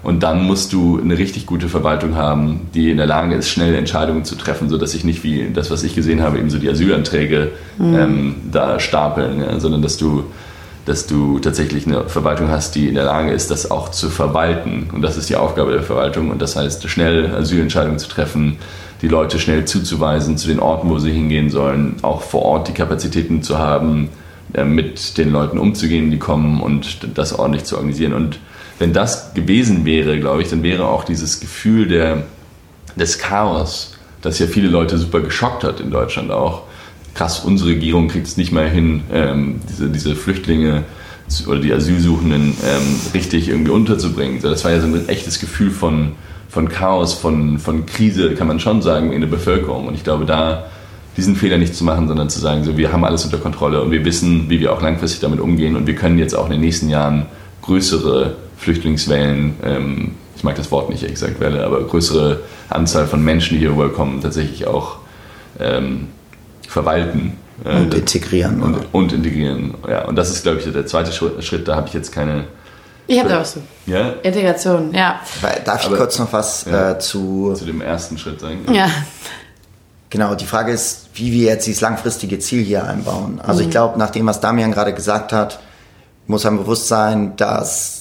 Und dann musst du eine richtig gute Verwaltung haben, die in der Lage ist, schnell Entscheidungen zu treffen, sodass sich nicht wie das, was ich gesehen habe, eben so die Asylanträge mhm. ähm, da stapeln, ja, sondern dass du, dass du tatsächlich eine Verwaltung hast, die in der Lage ist, das auch zu verwalten. Und das ist die Aufgabe der Verwaltung. Und das heißt, schnell Asylentscheidungen zu treffen, die Leute schnell zuzuweisen zu den Orten, wo sie hingehen sollen, auch vor Ort die Kapazitäten zu haben, äh, mit den Leuten umzugehen, die kommen und das ordentlich zu organisieren. Und wenn das gewesen wäre, glaube ich, dann wäre auch dieses Gefühl der, des Chaos, das ja viele Leute super geschockt hat in Deutschland auch, krass, unsere Regierung kriegt es nicht mehr hin, ähm, diese, diese Flüchtlinge oder die Asylsuchenden ähm, richtig irgendwie unterzubringen. Das war ja so ein echtes Gefühl von, von Chaos, von, von Krise, kann man schon sagen, in der Bevölkerung. Und ich glaube, da diesen Fehler nicht zu machen, sondern zu sagen, so, wir haben alles unter Kontrolle und wir wissen, wie wir auch langfristig damit umgehen und wir können jetzt auch in den nächsten Jahren größere Flüchtlingswellen, ähm, ich mag das Wort nicht exakt Welle, aber größere Anzahl von Menschen, die hier rüberkommen, tatsächlich auch ähm, verwalten. Äh, und integrieren. Und, und, integrieren, ja. Und das ist, glaube ich, der zweite Schritt. Da habe ich jetzt keine. Ich habe da was zu. Ja? Integration, ja. Darf ich Aber, kurz noch was ja, äh, zu. Zu dem ersten Schritt sagen? Ja. Genau, die Frage ist, wie wir jetzt dieses langfristige Ziel hier einbauen. Also mhm. ich glaube, nach dem, was Damian gerade gesagt hat, muss einem bewusst sein, dass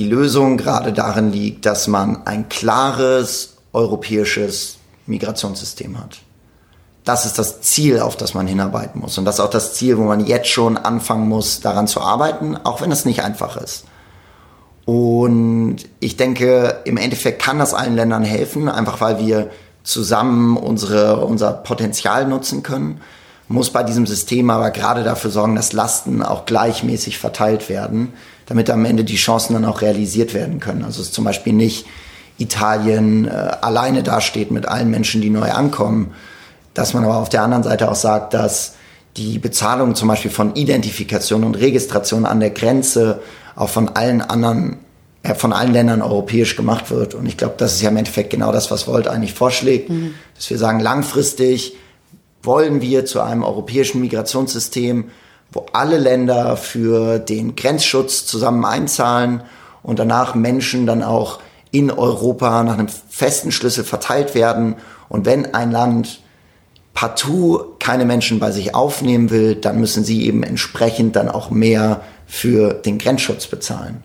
die Lösung gerade darin liegt, dass man ein klares europäisches Migrationssystem hat das ist das Ziel, auf das man hinarbeiten muss. Und das ist auch das Ziel, wo man jetzt schon anfangen muss, daran zu arbeiten, auch wenn es nicht einfach ist. Und ich denke, im Endeffekt kann das allen Ländern helfen, einfach weil wir zusammen unsere, unser Potenzial nutzen können. Muss bei diesem System aber gerade dafür sorgen, dass Lasten auch gleichmäßig verteilt werden, damit am Ende die Chancen dann auch realisiert werden können. Also es zum Beispiel nicht Italien äh, alleine dasteht mit allen Menschen, die neu ankommen, dass man aber auf der anderen Seite auch sagt, dass die Bezahlung zum Beispiel von Identifikation und Registration an der Grenze auch von allen anderen, äh, von allen Ländern europäisch gemacht wird. Und ich glaube, das ist ja im Endeffekt genau das, was Volt eigentlich vorschlägt, mhm. dass wir sagen, langfristig wollen wir zu einem europäischen Migrationssystem, wo alle Länder für den Grenzschutz zusammen einzahlen und danach Menschen dann auch in Europa nach einem festen Schlüssel verteilt werden. Und wenn ein Land partout keine Menschen bei sich aufnehmen will, dann müssen sie eben entsprechend dann auch mehr für den Grenzschutz bezahlen.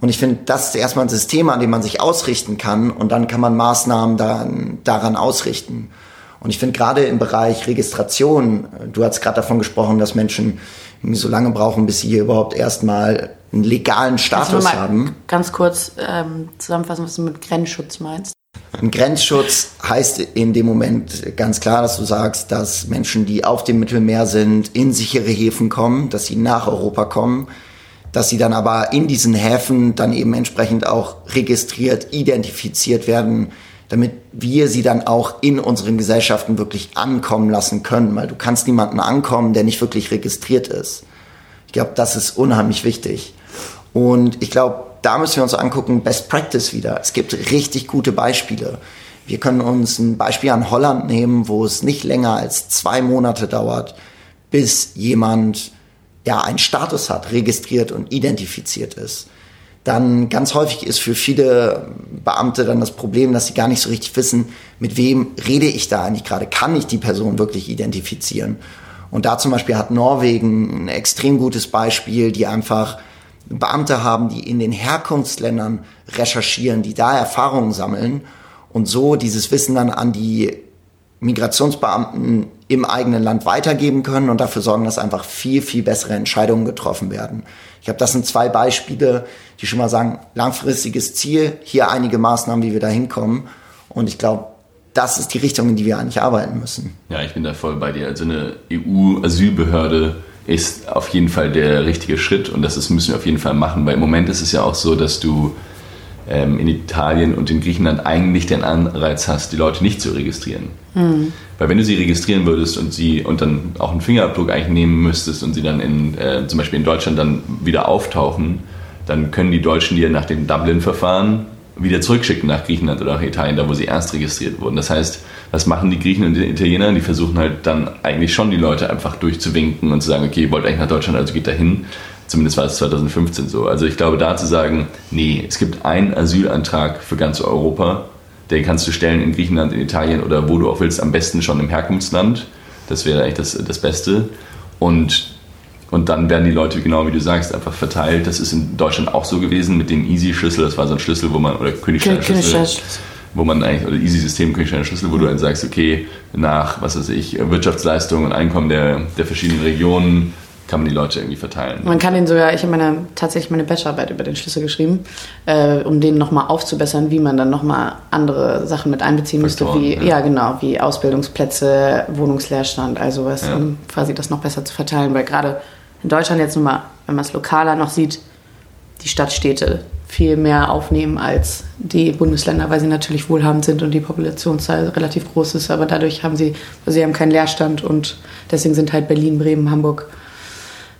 Und ich finde, das ist erstmal ein System, an dem man sich ausrichten kann und dann kann man Maßnahmen daran, daran ausrichten. Und ich finde gerade im Bereich Registration, du hast gerade davon gesprochen, dass Menschen so lange brauchen, bis sie hier überhaupt erstmal einen legalen Status haben. Ganz kurz ähm, zusammenfassen, was du mit Grenzschutz meinst. Ein Grenzschutz heißt in dem Moment ganz klar, dass du sagst, dass Menschen, die auf dem Mittelmeer sind, in sichere Häfen kommen, dass sie nach Europa kommen, dass sie dann aber in diesen Häfen dann eben entsprechend auch registriert, identifiziert werden, damit wir sie dann auch in unseren Gesellschaften wirklich ankommen lassen können, weil du kannst niemanden ankommen, der nicht wirklich registriert ist. Ich glaube, das ist unheimlich wichtig. Und ich glaube, da müssen wir uns angucken, Best Practice wieder. Es gibt richtig gute Beispiele. Wir können uns ein Beispiel an Holland nehmen, wo es nicht länger als zwei Monate dauert, bis jemand ja einen Status hat, registriert und identifiziert ist. Dann ganz häufig ist für viele Beamte dann das Problem, dass sie gar nicht so richtig wissen, mit wem rede ich da eigentlich gerade? Kann ich die Person wirklich identifizieren? Und da zum Beispiel hat Norwegen ein extrem gutes Beispiel, die einfach Beamte haben, die in den Herkunftsländern recherchieren, die da Erfahrungen sammeln und so dieses Wissen dann an die Migrationsbeamten im eigenen Land weitergeben können und dafür sorgen, dass einfach viel, viel bessere Entscheidungen getroffen werden. Ich habe das sind zwei Beispiele, die schon mal sagen, langfristiges Ziel, hier einige Maßnahmen, wie wir da hinkommen. Und ich glaube, das ist die Richtung, in die wir eigentlich arbeiten müssen. Ja, ich bin da voll bei dir. Also eine EU-Asylbehörde ist auf jeden Fall der richtige Schritt und das müssen wir auf jeden Fall machen, weil im Moment ist es ja auch so, dass du in Italien und in Griechenland eigentlich den Anreiz hast, die Leute nicht zu registrieren. Mhm. Weil wenn du sie registrieren würdest und sie und dann auch einen Fingerabdruck eigentlich nehmen müsstest und sie dann in, äh, zum Beispiel in Deutschland dann wieder auftauchen, dann können die Deutschen dir nach dem Dublin-Verfahren wieder zurückschicken nach Griechenland oder nach Italien, da wo sie erst registriert wurden. Das heißt, was machen die Griechen und die Italiener? Die versuchen halt dann eigentlich schon die Leute einfach durchzuwinken und zu sagen, okay, ihr wollt eigentlich nach Deutschland, also geht da hin. Zumindest war es 2015 so. Also ich glaube, da zu sagen, nee, es gibt einen Asylantrag für ganz Europa, den kannst du stellen in Griechenland, in Italien oder wo du auch willst, am besten schon im Herkunftsland. Das wäre eigentlich das, das Beste. Und und dann werden die Leute, genau wie du sagst, einfach verteilt. Das ist in Deutschland auch so gewesen mit dem Easy-Schlüssel. Das war so ein Schlüssel, wo man, oder Königstein-Schlüssel, wo man eigentlich, oder Easy-System, Königstein-Schlüssel, wo du dann sagst, okay, nach, was weiß ich, Wirtschaftsleistung und Einkommen der, der verschiedenen Regionen kann man die Leute irgendwie verteilen. Man kann den sogar, ich habe meine, tatsächlich meine Bachelorarbeit über den Schlüssel geschrieben, äh, um den nochmal aufzubessern, wie man dann nochmal andere Sachen mit einbeziehen müsste, wie, ja. ja. genau, wie Ausbildungsplätze, Wohnungsleerstand, also was, ja. um quasi das noch besser zu verteilen, weil gerade in Deutschland jetzt nun mal, wenn man es lokaler noch sieht, die Stadtstädte viel mehr aufnehmen als die Bundesländer, weil sie natürlich wohlhabend sind und die Populationszahl relativ groß ist. Aber dadurch haben sie, also sie haben keinen Leerstand und deswegen sind halt Berlin, Bremen, Hamburg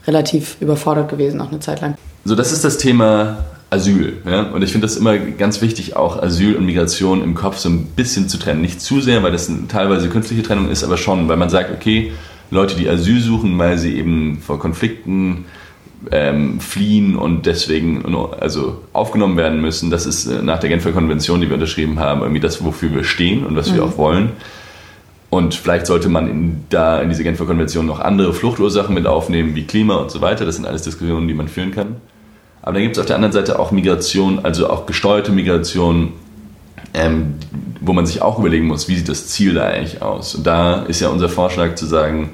relativ überfordert gewesen, auch eine Zeit lang. So, das ist das Thema Asyl. Ja? Und ich finde das immer ganz wichtig, auch Asyl und Migration im Kopf so ein bisschen zu trennen. Nicht zu sehr, weil das eine teilweise künstliche Trennung ist, aber schon, weil man sagt, okay, Leute, die Asyl suchen, weil sie eben vor Konflikten ähm, fliehen und deswegen also aufgenommen werden müssen. Das ist äh, nach der Genfer Konvention, die wir unterschrieben haben, irgendwie das, wofür wir stehen und was mhm. wir auch wollen. Und vielleicht sollte man in, da in diese Genfer Konvention noch andere Fluchtursachen mit aufnehmen, wie Klima und so weiter. Das sind alles Diskussionen, die man führen kann. Aber dann gibt es auf der anderen Seite auch Migration, also auch gesteuerte Migration, ähm, wo man sich auch überlegen muss, wie sieht das Ziel da eigentlich aus. Und da ist ja unser Vorschlag zu sagen,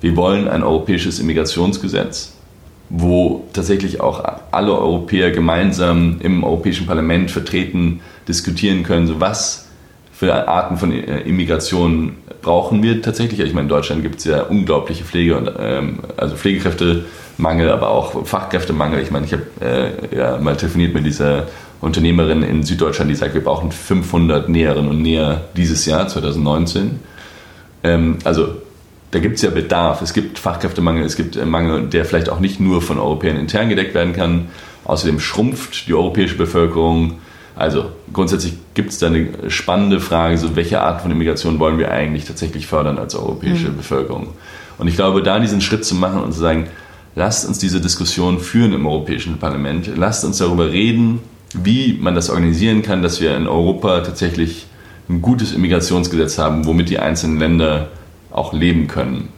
wir wollen ein europäisches Immigrationsgesetz, wo tatsächlich auch alle Europäer gemeinsam im Europäischen Parlament vertreten diskutieren können, so was für Arten von äh, Immigration brauchen wir tatsächlich. Ich meine, in Deutschland gibt es ja unglaubliche Pflege und ähm, also Pflegekräftemangel, aber auch Fachkräftemangel. Ich meine, ich habe äh, ja, mal telefoniert mit dieser Unternehmerin in Süddeutschland, die sagt, wir brauchen 500 Näherinnen und Näher dieses Jahr, 2019. Ähm, also da gibt es ja Bedarf. Es gibt Fachkräftemangel, es gibt äh, Mangel, der vielleicht auch nicht nur von Europäern intern gedeckt werden kann. Außerdem schrumpft die europäische Bevölkerung. Also grundsätzlich gibt es da eine spannende Frage, so welche Art von Immigration wollen wir eigentlich tatsächlich fördern als europäische mhm. Bevölkerung. Und ich glaube, da diesen Schritt zu machen und zu sagen, lasst uns diese Diskussion führen im Europäischen Parlament, lasst uns darüber reden, wie man das organisieren kann, dass wir in Europa tatsächlich ein gutes Immigrationsgesetz haben, womit die einzelnen Länder auch leben können.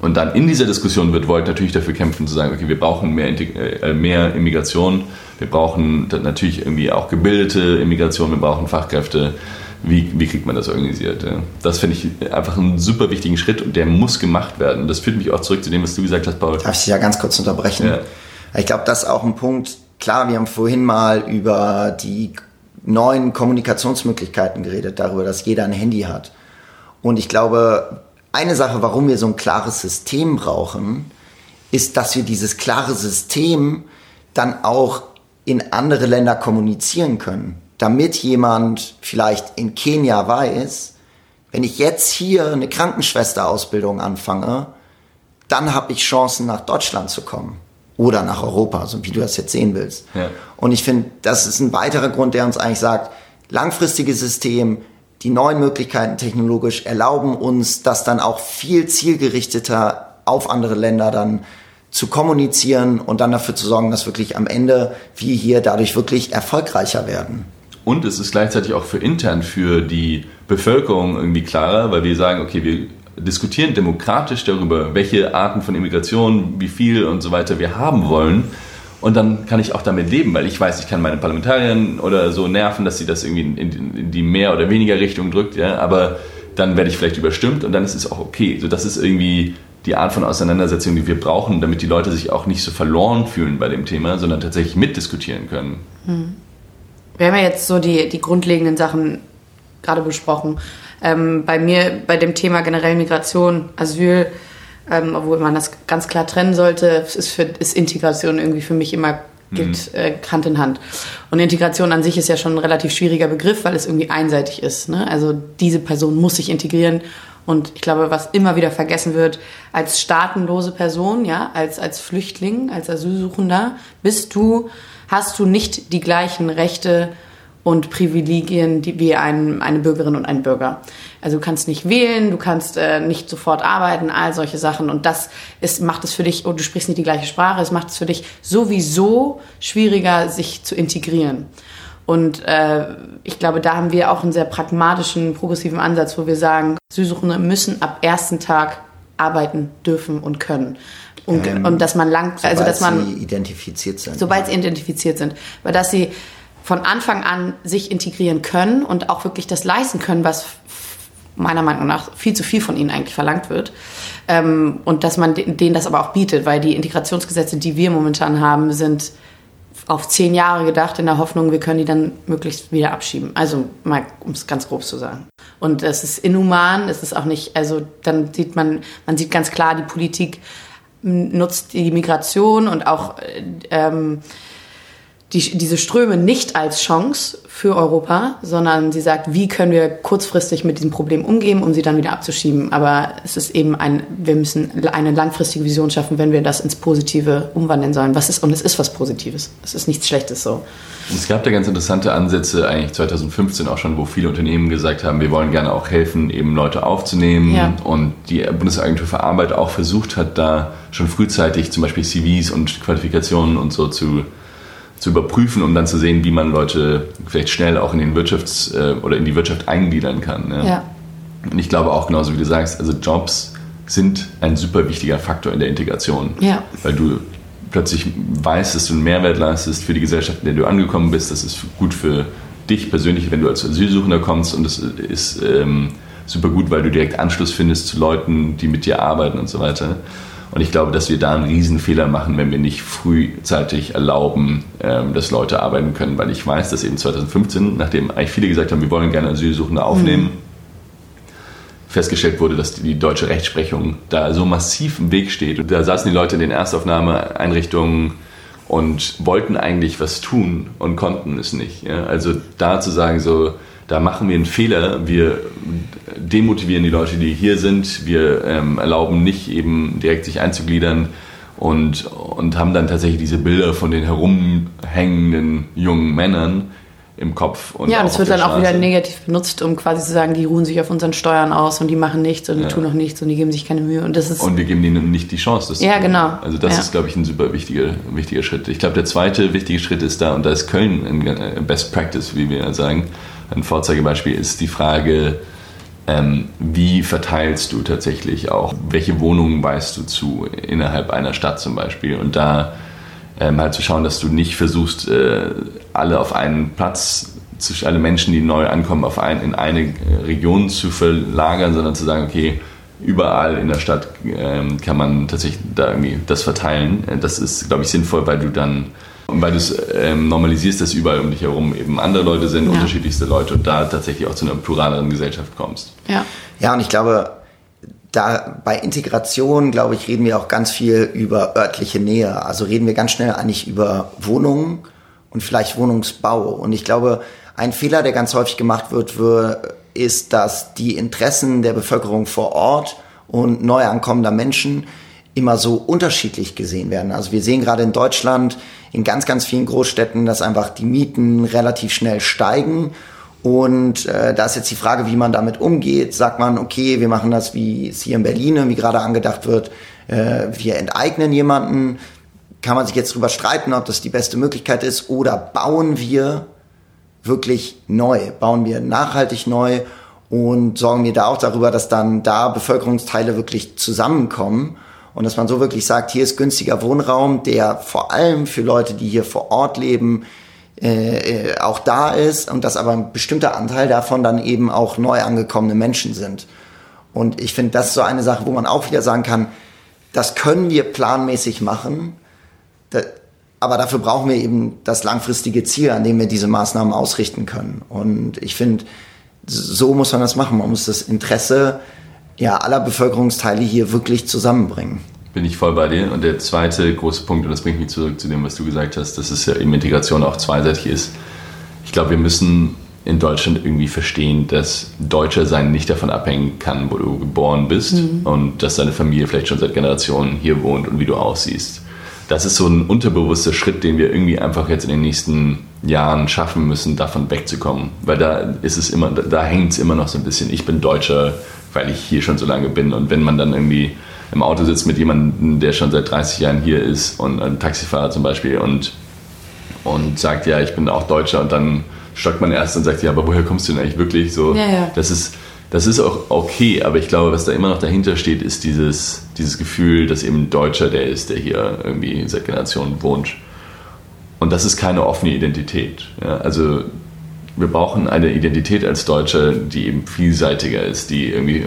Und dann in dieser Diskussion wird Volt natürlich dafür kämpfen, zu sagen, okay, wir brauchen mehr, äh, mehr Immigration, wir brauchen natürlich irgendwie auch gebildete Immigration, wir brauchen Fachkräfte. Wie, wie kriegt man das organisiert? Das finde ich einfach einen super wichtigen Schritt und der muss gemacht werden. Das führt mich auch zurück zu dem, was du gesagt hast, Paul. Darf ich dich ja ganz kurz unterbrechen? Ja. Ich glaube, das ist auch ein Punkt. Klar, wir haben vorhin mal über die neuen Kommunikationsmöglichkeiten geredet, darüber, dass jeder ein Handy hat. Und ich glaube, eine Sache, warum wir so ein klares System brauchen, ist, dass wir dieses klare System dann auch in andere Länder kommunizieren können. Damit jemand vielleicht in Kenia weiß, wenn ich jetzt hier eine Krankenschwesterausbildung anfange, dann habe ich Chancen nach Deutschland zu kommen oder nach Europa, so wie du das jetzt sehen willst. Ja. Und ich finde, das ist ein weiterer Grund, der uns eigentlich sagt, langfristiges System, die neuen Möglichkeiten technologisch erlauben uns, das dann auch viel zielgerichteter auf andere Länder dann zu kommunizieren und dann dafür zu sorgen, dass wirklich am Ende wir hier dadurch wirklich erfolgreicher werden. Und es ist gleichzeitig auch für intern für die Bevölkerung irgendwie klarer, weil wir sagen, okay, wir diskutieren demokratisch darüber, welche Arten von Immigration, wie viel und so weiter wir haben wollen. Und dann kann ich auch damit leben, weil ich weiß, ich kann meine Parlamentarier oder so nerven, dass sie das irgendwie in, die mehr oder weniger Richtung drückt, ja, aber dann werde ich vielleicht überstimmt und dann ist es auch okay. So, das ist irgendwie die Art von Auseinandersetzung, die wir brauchen, damit die Leute sich auch nicht so verloren fühlen bei dem Thema, sondern tatsächlich mitdiskutieren können. Hm. Wir haben ja jetzt so die, die grundlegenden Sachen gerade besprochen. Ähm, bei mir, bei dem Thema generell Migration, Asyl, ähm, obwohl man das ganz klar trennen sollte, ist, für, ist Integration irgendwie für mich immer geht mhm. äh, Hand in Hand. Und Integration an sich ist ja schon ein relativ schwieriger Begriff, weil es irgendwie einseitig ist. Ne? Also diese Person muss sich integrieren. Und ich glaube, was immer wieder vergessen wird, als staatenlose Person, ja, als, als Flüchtling, als Asylsuchender, bist du, hast du nicht die gleichen Rechte und Privilegien die, wie ein, eine Bürgerin und ein Bürger. Also du kannst nicht wählen, du kannst äh, nicht sofort arbeiten, all solche Sachen. Und das ist, macht es für dich, und du sprichst nicht die gleiche Sprache, es macht es für dich sowieso schwieriger, sich zu integrieren. Und äh, ich glaube, da haben wir auch einen sehr pragmatischen, progressiven Ansatz, wo wir sagen, Asylsuchende müssen ab ersten Tag arbeiten dürfen und können. Und, ähm, und dass man lang, also dass man sie identifiziert sind. Sobald sie identifiziert sind, weil dass sie von Anfang an sich integrieren können und auch wirklich das leisten können, was meiner Meinung nach viel zu viel von ihnen eigentlich verlangt wird. Ähm, und dass man denen das aber auch bietet, weil die Integrationsgesetze, die wir momentan haben, sind auf zehn Jahre gedacht, in der Hoffnung, wir können die dann möglichst wieder abschieben. Also mal, um es ganz grob zu sagen. Und es ist inhuman, es ist auch nicht, also dann sieht man, man sieht ganz klar, die Politik nutzt die Migration und auch ähm, die, diese Ströme nicht als Chance für Europa, sondern sie sagt, wie können wir kurzfristig mit diesem Problem umgehen, um sie dann wieder abzuschieben. Aber es ist eben ein, wir müssen eine langfristige Vision schaffen, wenn wir das ins Positive umwandeln sollen. Was ist, und es ist was Positives. Es ist nichts Schlechtes so. Es gab da ganz interessante Ansätze, eigentlich 2015 auch schon, wo viele Unternehmen gesagt haben, wir wollen gerne auch helfen, eben Leute aufzunehmen. Ja. Und die Bundesagentur für Arbeit auch versucht hat, da schon frühzeitig zum Beispiel CVs und Qualifikationen und so zu zu überprüfen, um dann zu sehen, wie man Leute vielleicht schnell auch in den Wirtschafts- äh, oder in die Wirtschaft eingliedern kann. Ne? Ja. Und ich glaube auch genauso wie du sagst, also Jobs sind ein super wichtiger Faktor in der Integration, ja. weil du plötzlich weißt, dass du einen Mehrwert leistest für die Gesellschaft, in der du angekommen bist. Das ist gut für dich persönlich, wenn du als Asylsuchender kommst und das ist ähm, super gut, weil du direkt Anschluss findest zu Leuten, die mit dir arbeiten und so weiter. Und ich glaube, dass wir da einen Riesenfehler machen, wenn wir nicht frühzeitig erlauben, ähm, dass Leute arbeiten können. Weil ich weiß, dass eben 2015, nachdem eigentlich viele gesagt haben, wir wollen gerne Asylsuchende aufnehmen, mhm. festgestellt wurde, dass die deutsche Rechtsprechung da so massiv im Weg steht. Und da saßen die Leute in den Erstaufnahmeeinrichtungen und wollten eigentlich was tun und konnten es nicht. Also da zu sagen, so, da machen wir einen Fehler. Wir demotivieren die Leute, die hier sind. Wir ähm, erlauben nicht eben direkt sich einzugliedern und, und haben dann tatsächlich diese Bilder von den herumhängenden jungen Männern im Kopf. Und ja, das wird dann auch wieder negativ benutzt, um quasi zu sagen, die ruhen sich auf unseren Steuern aus und die machen nichts und die ja. tun auch nichts und die geben sich keine Mühe. Und, das ist und wir geben ihnen nicht die Chance. Das ja, genau. Also das ja. ist, glaube ich, ein super wichtiger, wichtiger Schritt. Ich glaube, der zweite wichtige Schritt ist da, und da ist Köln ein Best Practice, wie wir sagen, ein Vorzeigebeispiel ist die Frage, ähm, wie verteilst du tatsächlich auch, welche Wohnungen weißt du zu innerhalb einer Stadt zum Beispiel und da ähm, halt zu schauen, dass du nicht versuchst, äh, alle auf einen Platz, alle Menschen, die neu ankommen, auf ein, in eine Region zu verlagern, sondern zu sagen, okay, überall in der Stadt ähm, kann man tatsächlich da irgendwie das verteilen. Das ist, glaube ich, sinnvoll, weil du dann weil du es ähm, normalisierst, dass überall um dich herum eben andere Leute sind, ja. unterschiedlichste Leute und da tatsächlich auch zu einer pluraleren Gesellschaft kommst. Ja, ja und ich glaube, da bei Integration, glaube ich, reden wir auch ganz viel über örtliche Nähe. Also reden wir ganz schnell eigentlich über Wohnungen und vielleicht Wohnungsbau. Und ich glaube, ein Fehler, der ganz häufig gemacht wird, ist, dass die Interessen der Bevölkerung vor Ort und neu ankommender Menschen immer so unterschiedlich gesehen werden. Also wir sehen gerade in Deutschland, in ganz, ganz vielen Großstädten, dass einfach die Mieten relativ schnell steigen. Und äh, da ist jetzt die Frage, wie man damit umgeht. Sagt man, okay, wir machen das, wie es hier in Berlin, wie gerade angedacht wird, äh, wir enteignen jemanden. Kann man sich jetzt drüber streiten, ob das die beste Möglichkeit ist? Oder bauen wir wirklich neu? Bauen wir nachhaltig neu und sorgen wir da auch darüber, dass dann da Bevölkerungsteile wirklich zusammenkommen und dass man so wirklich sagt, hier ist günstiger Wohnraum, der vor allem für Leute, die hier vor Ort leben, äh, äh, auch da ist und dass aber ein bestimmter Anteil davon dann eben auch neu angekommene Menschen sind. Und ich finde, das ist so eine Sache, wo man auch wieder sagen kann, das können wir planmäßig machen, da, aber dafür brauchen wir eben das langfristige Ziel, an dem wir diese Maßnahmen ausrichten können. Und ich finde, so muss man das machen. Man muss das Interesse ja, aller Bevölkerungsteile hier wirklich zusammenbringen. Bin ich voll bei dir. Und der zweite große Punkt, und das bringt mich zurück zu dem, was du gesagt hast, dass es ja eben Integration auch zweiseitig ist. Ich glaube, wir müssen in Deutschland irgendwie verstehen, dass Deutscher sein nicht davon abhängen kann, wo du geboren bist mhm. und dass deine Familie vielleicht schon seit Generationen hier wohnt und wie du aussiehst. Das ist so ein unterbewusster Schritt, den wir irgendwie einfach jetzt in den nächsten Jahren schaffen müssen, davon wegzukommen. Weil da ist es immer, da, da hängt es immer noch so ein bisschen. Ich bin Deutscher, weil ich hier schon so lange bin. Und wenn man dann irgendwie im Auto sitzt mit jemandem, der schon seit 30 Jahren hier ist und ein Taxifahrer zum Beispiel und, und sagt, ja, ich bin auch Deutscher und dann stockt man erst und sagt, ja, aber woher kommst du denn eigentlich wirklich? So, ja, ja. Das, ist, das ist auch okay, aber ich glaube, was da immer noch dahinter steht, ist dieses, dieses Gefühl, dass eben ein Deutscher der ist, der hier irgendwie seit Generationen wohnt. Und das ist keine offene Identität. Ja? Also wir brauchen eine Identität als Deutsche, die eben vielseitiger ist, die irgendwie,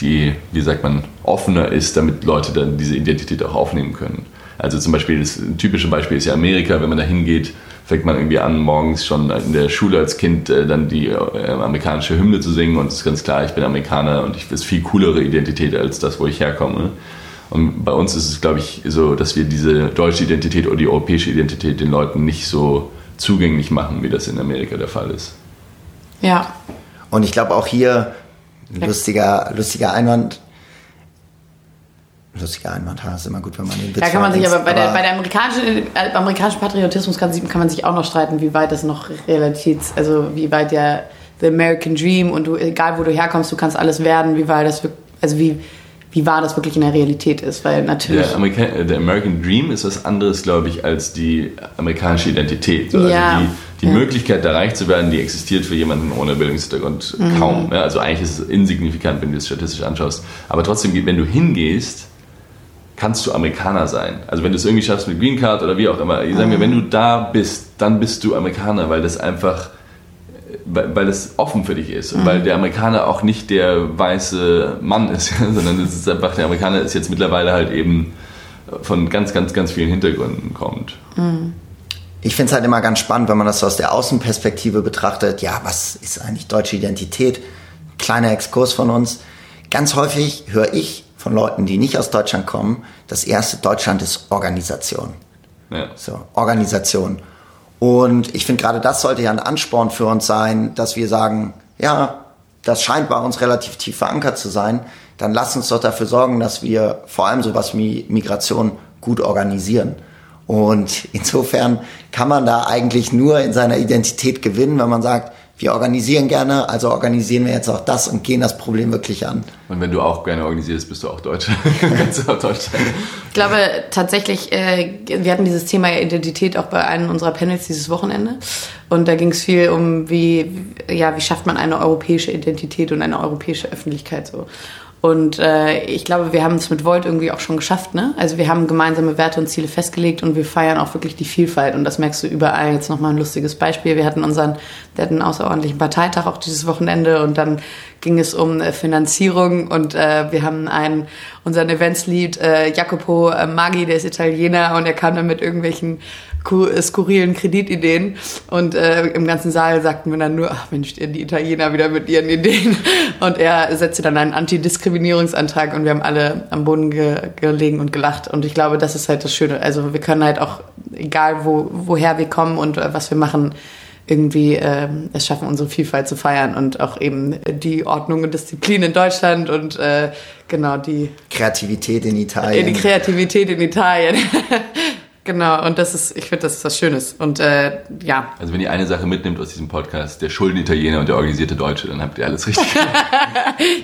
die, wie sagt man, offener ist, damit Leute dann diese Identität auch aufnehmen können. Also zum Beispiel, das typische Beispiel ist ja Amerika, wenn man da hingeht, fängt man irgendwie an, morgens schon in der Schule als Kind äh, dann die äh, amerikanische Hymne zu singen und es ist ganz klar, ich bin Amerikaner und ich ist viel coolere Identität als das, wo ich herkomme. Und bei uns ist es, glaube ich, so, dass wir diese deutsche Identität oder die europäische Identität den Leuten nicht so zugänglich machen, wie das in Amerika der Fall ist. Ja. Und ich glaube auch hier, lustiger, lustiger Einwand, lustiger Einwand, das ist immer gut, wenn man den Witz Da kann man sich aber bei, aber der, bei der amerikanischen, äh, amerikanischen Patriotismus kann, kann man sich auch noch streiten, wie weit das noch Realitäts, also wie weit der the American Dream und du, egal wo du herkommst, du kannst alles werden, wie weit das, also wie, wie wahr das wirklich in der Realität ist, weil natürlich. Der, Amerika äh, der American Dream ist was anderes, glaube ich, als die amerikanische Identität. So, Ja. Also die, die Ja. Möglichkeit, da reich zu werden, die existiert für jemanden ohne Bildungshintergrund Mhm. kaum. Ne? Also eigentlich ist es insignifikant, wenn du es statistisch anschaust. Aber trotzdem, wenn du hingehst, kannst du Amerikaner sein. Also wenn du es irgendwie schaffst mit Green Card oder wie auch immer. Ich sage mir, wenn du da bist, dann bist du Amerikaner, weil das einfach weil, weil es offen für dich ist und weil der Amerikaner auch nicht der weiße Mann ist, [laughs] sondern es ist einfach, der Amerikaner ist jetzt mittlerweile halt eben von ganz, ganz, ganz vielen Hintergründen kommt. ich finde es halt immer ganz spannend, wenn man das so aus der Außenperspektive betrachtet. Ja, was ist eigentlich deutsche Identität? Kleiner Exkurs von uns. Ganz häufig höre ich von Leuten, die nicht aus Deutschland kommen, das erste Deutschland ist Organisation. Ja. So, Organisation. Und ich finde gerade das sollte ja ein Ansporn für uns sein, dass wir sagen, ja, das scheint bei uns relativ tief verankert zu sein. Dann lass uns doch dafür sorgen, dass wir vor allem sowas wie Migration gut organisieren. Und [laughs] insofern kann man da eigentlich nur in seiner Identität gewinnen, wenn man sagt, wir organisieren gerne, also organisieren wir jetzt auch das und gehen das Problem wirklich an. Und wenn du auch gerne organisierst, bist du auch Deutscher. [laughs] Kannst du auch Deutsch sein. Ich glaube tatsächlich, äh, wir hatten dieses Thema Identität auch bei einem unserer Panels dieses Wochenende. Und da ging es viel um, wie, ja, wie schafft man eine europäische Identität und eine europäische Öffentlichkeit so. Und äh, ich glaube, wir haben es mit Volt irgendwie auch schon geschafft. Ne? Also wir haben gemeinsame Werte und Ziele festgelegt und wir feiern auch wirklich die Vielfalt. Und das merkst du überall. Jetzt nochmal ein lustiges Beispiel. Wir hatten unseren, wir hatten einen außerordentlichen Parteitag auch dieses Wochenende und dann ging es um äh, Finanzierung und äh, wir haben einen, unseren Eventslead äh, Jacopo äh, Maggi, der ist Italiener und er kam dann mit irgendwelchen skurrilen Kreditideen und äh, im ganzen Saal sagten wir dann nur, ach Mensch, die Italiener wieder mit ihren Ideen [laughs] und er setzte dann einen Antidiskriminierungsantrag und wir haben alle am Boden ge gelegen und gelacht und ich glaube, das ist halt das Schöne, also wir können halt auch, egal wo, woher wir kommen und äh, was wir machen, irgendwie äh, es schaffen, unsere Vielfalt zu feiern und auch eben die Ordnung und Disziplin in Deutschland und äh, genau die, Kreativität in äh, Italien. die Kreativität in Italien. [laughs] genau, und das ist, ich finde, das ist was Schönes. Und äh, ja, Also wenn ihr eine Sache mitnimmt aus diesem Podcast, der Schulden-Italiener und der organisierte Deutsche, dann habt ihr alles richtig gemacht.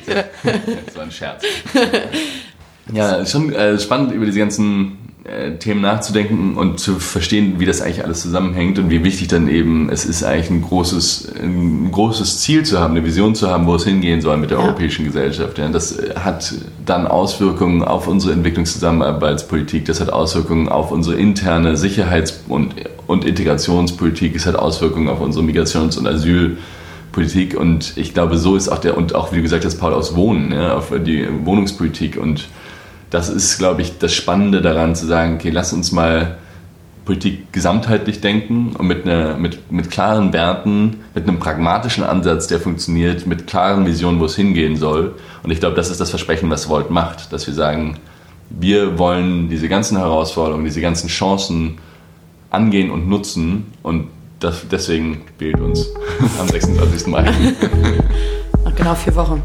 [laughs] das war ein Scherz. Ja, ist schon äh, spannend über diese ganzen äh, Themen nachzudenken und zu verstehen, wie das eigentlich alles zusammenhängt und wie wichtig dann eben es ist eigentlich ein großes, ein großes Ziel zu haben, eine Vision zu haben, wo es hingehen soll mit der Ja. europäischen Gesellschaft. Ja, das äh, hat dann Auswirkungen auf unsere Entwicklungszusammenarbeitspolitik, das hat Auswirkungen auf unsere interne Sicherheits- und, und Integrationspolitik, es hat Auswirkungen auf unsere Migrations- und Asylpolitik und ich glaube, so ist auch der, und auch wie du gesagt hast, Paul, aus Wohnen, ja, auf die Wohnungspolitik und das ist, glaube ich, das Spannende daran zu sagen, okay, lass uns mal Politik gesamtheitlich denken und mit, einer, mit, mit klaren Werten, mit einem pragmatischen Ansatz, der funktioniert, mit klaren Visionen, wo es hingehen soll. Und ich glaube, das ist das Versprechen, was Volt macht, dass wir sagen, wir wollen diese ganzen Herausforderungen, diese ganzen Chancen angehen und nutzen und das, deswegen wählt uns [laughs] am 26. Mai. nach [laughs] genau vier Wochen.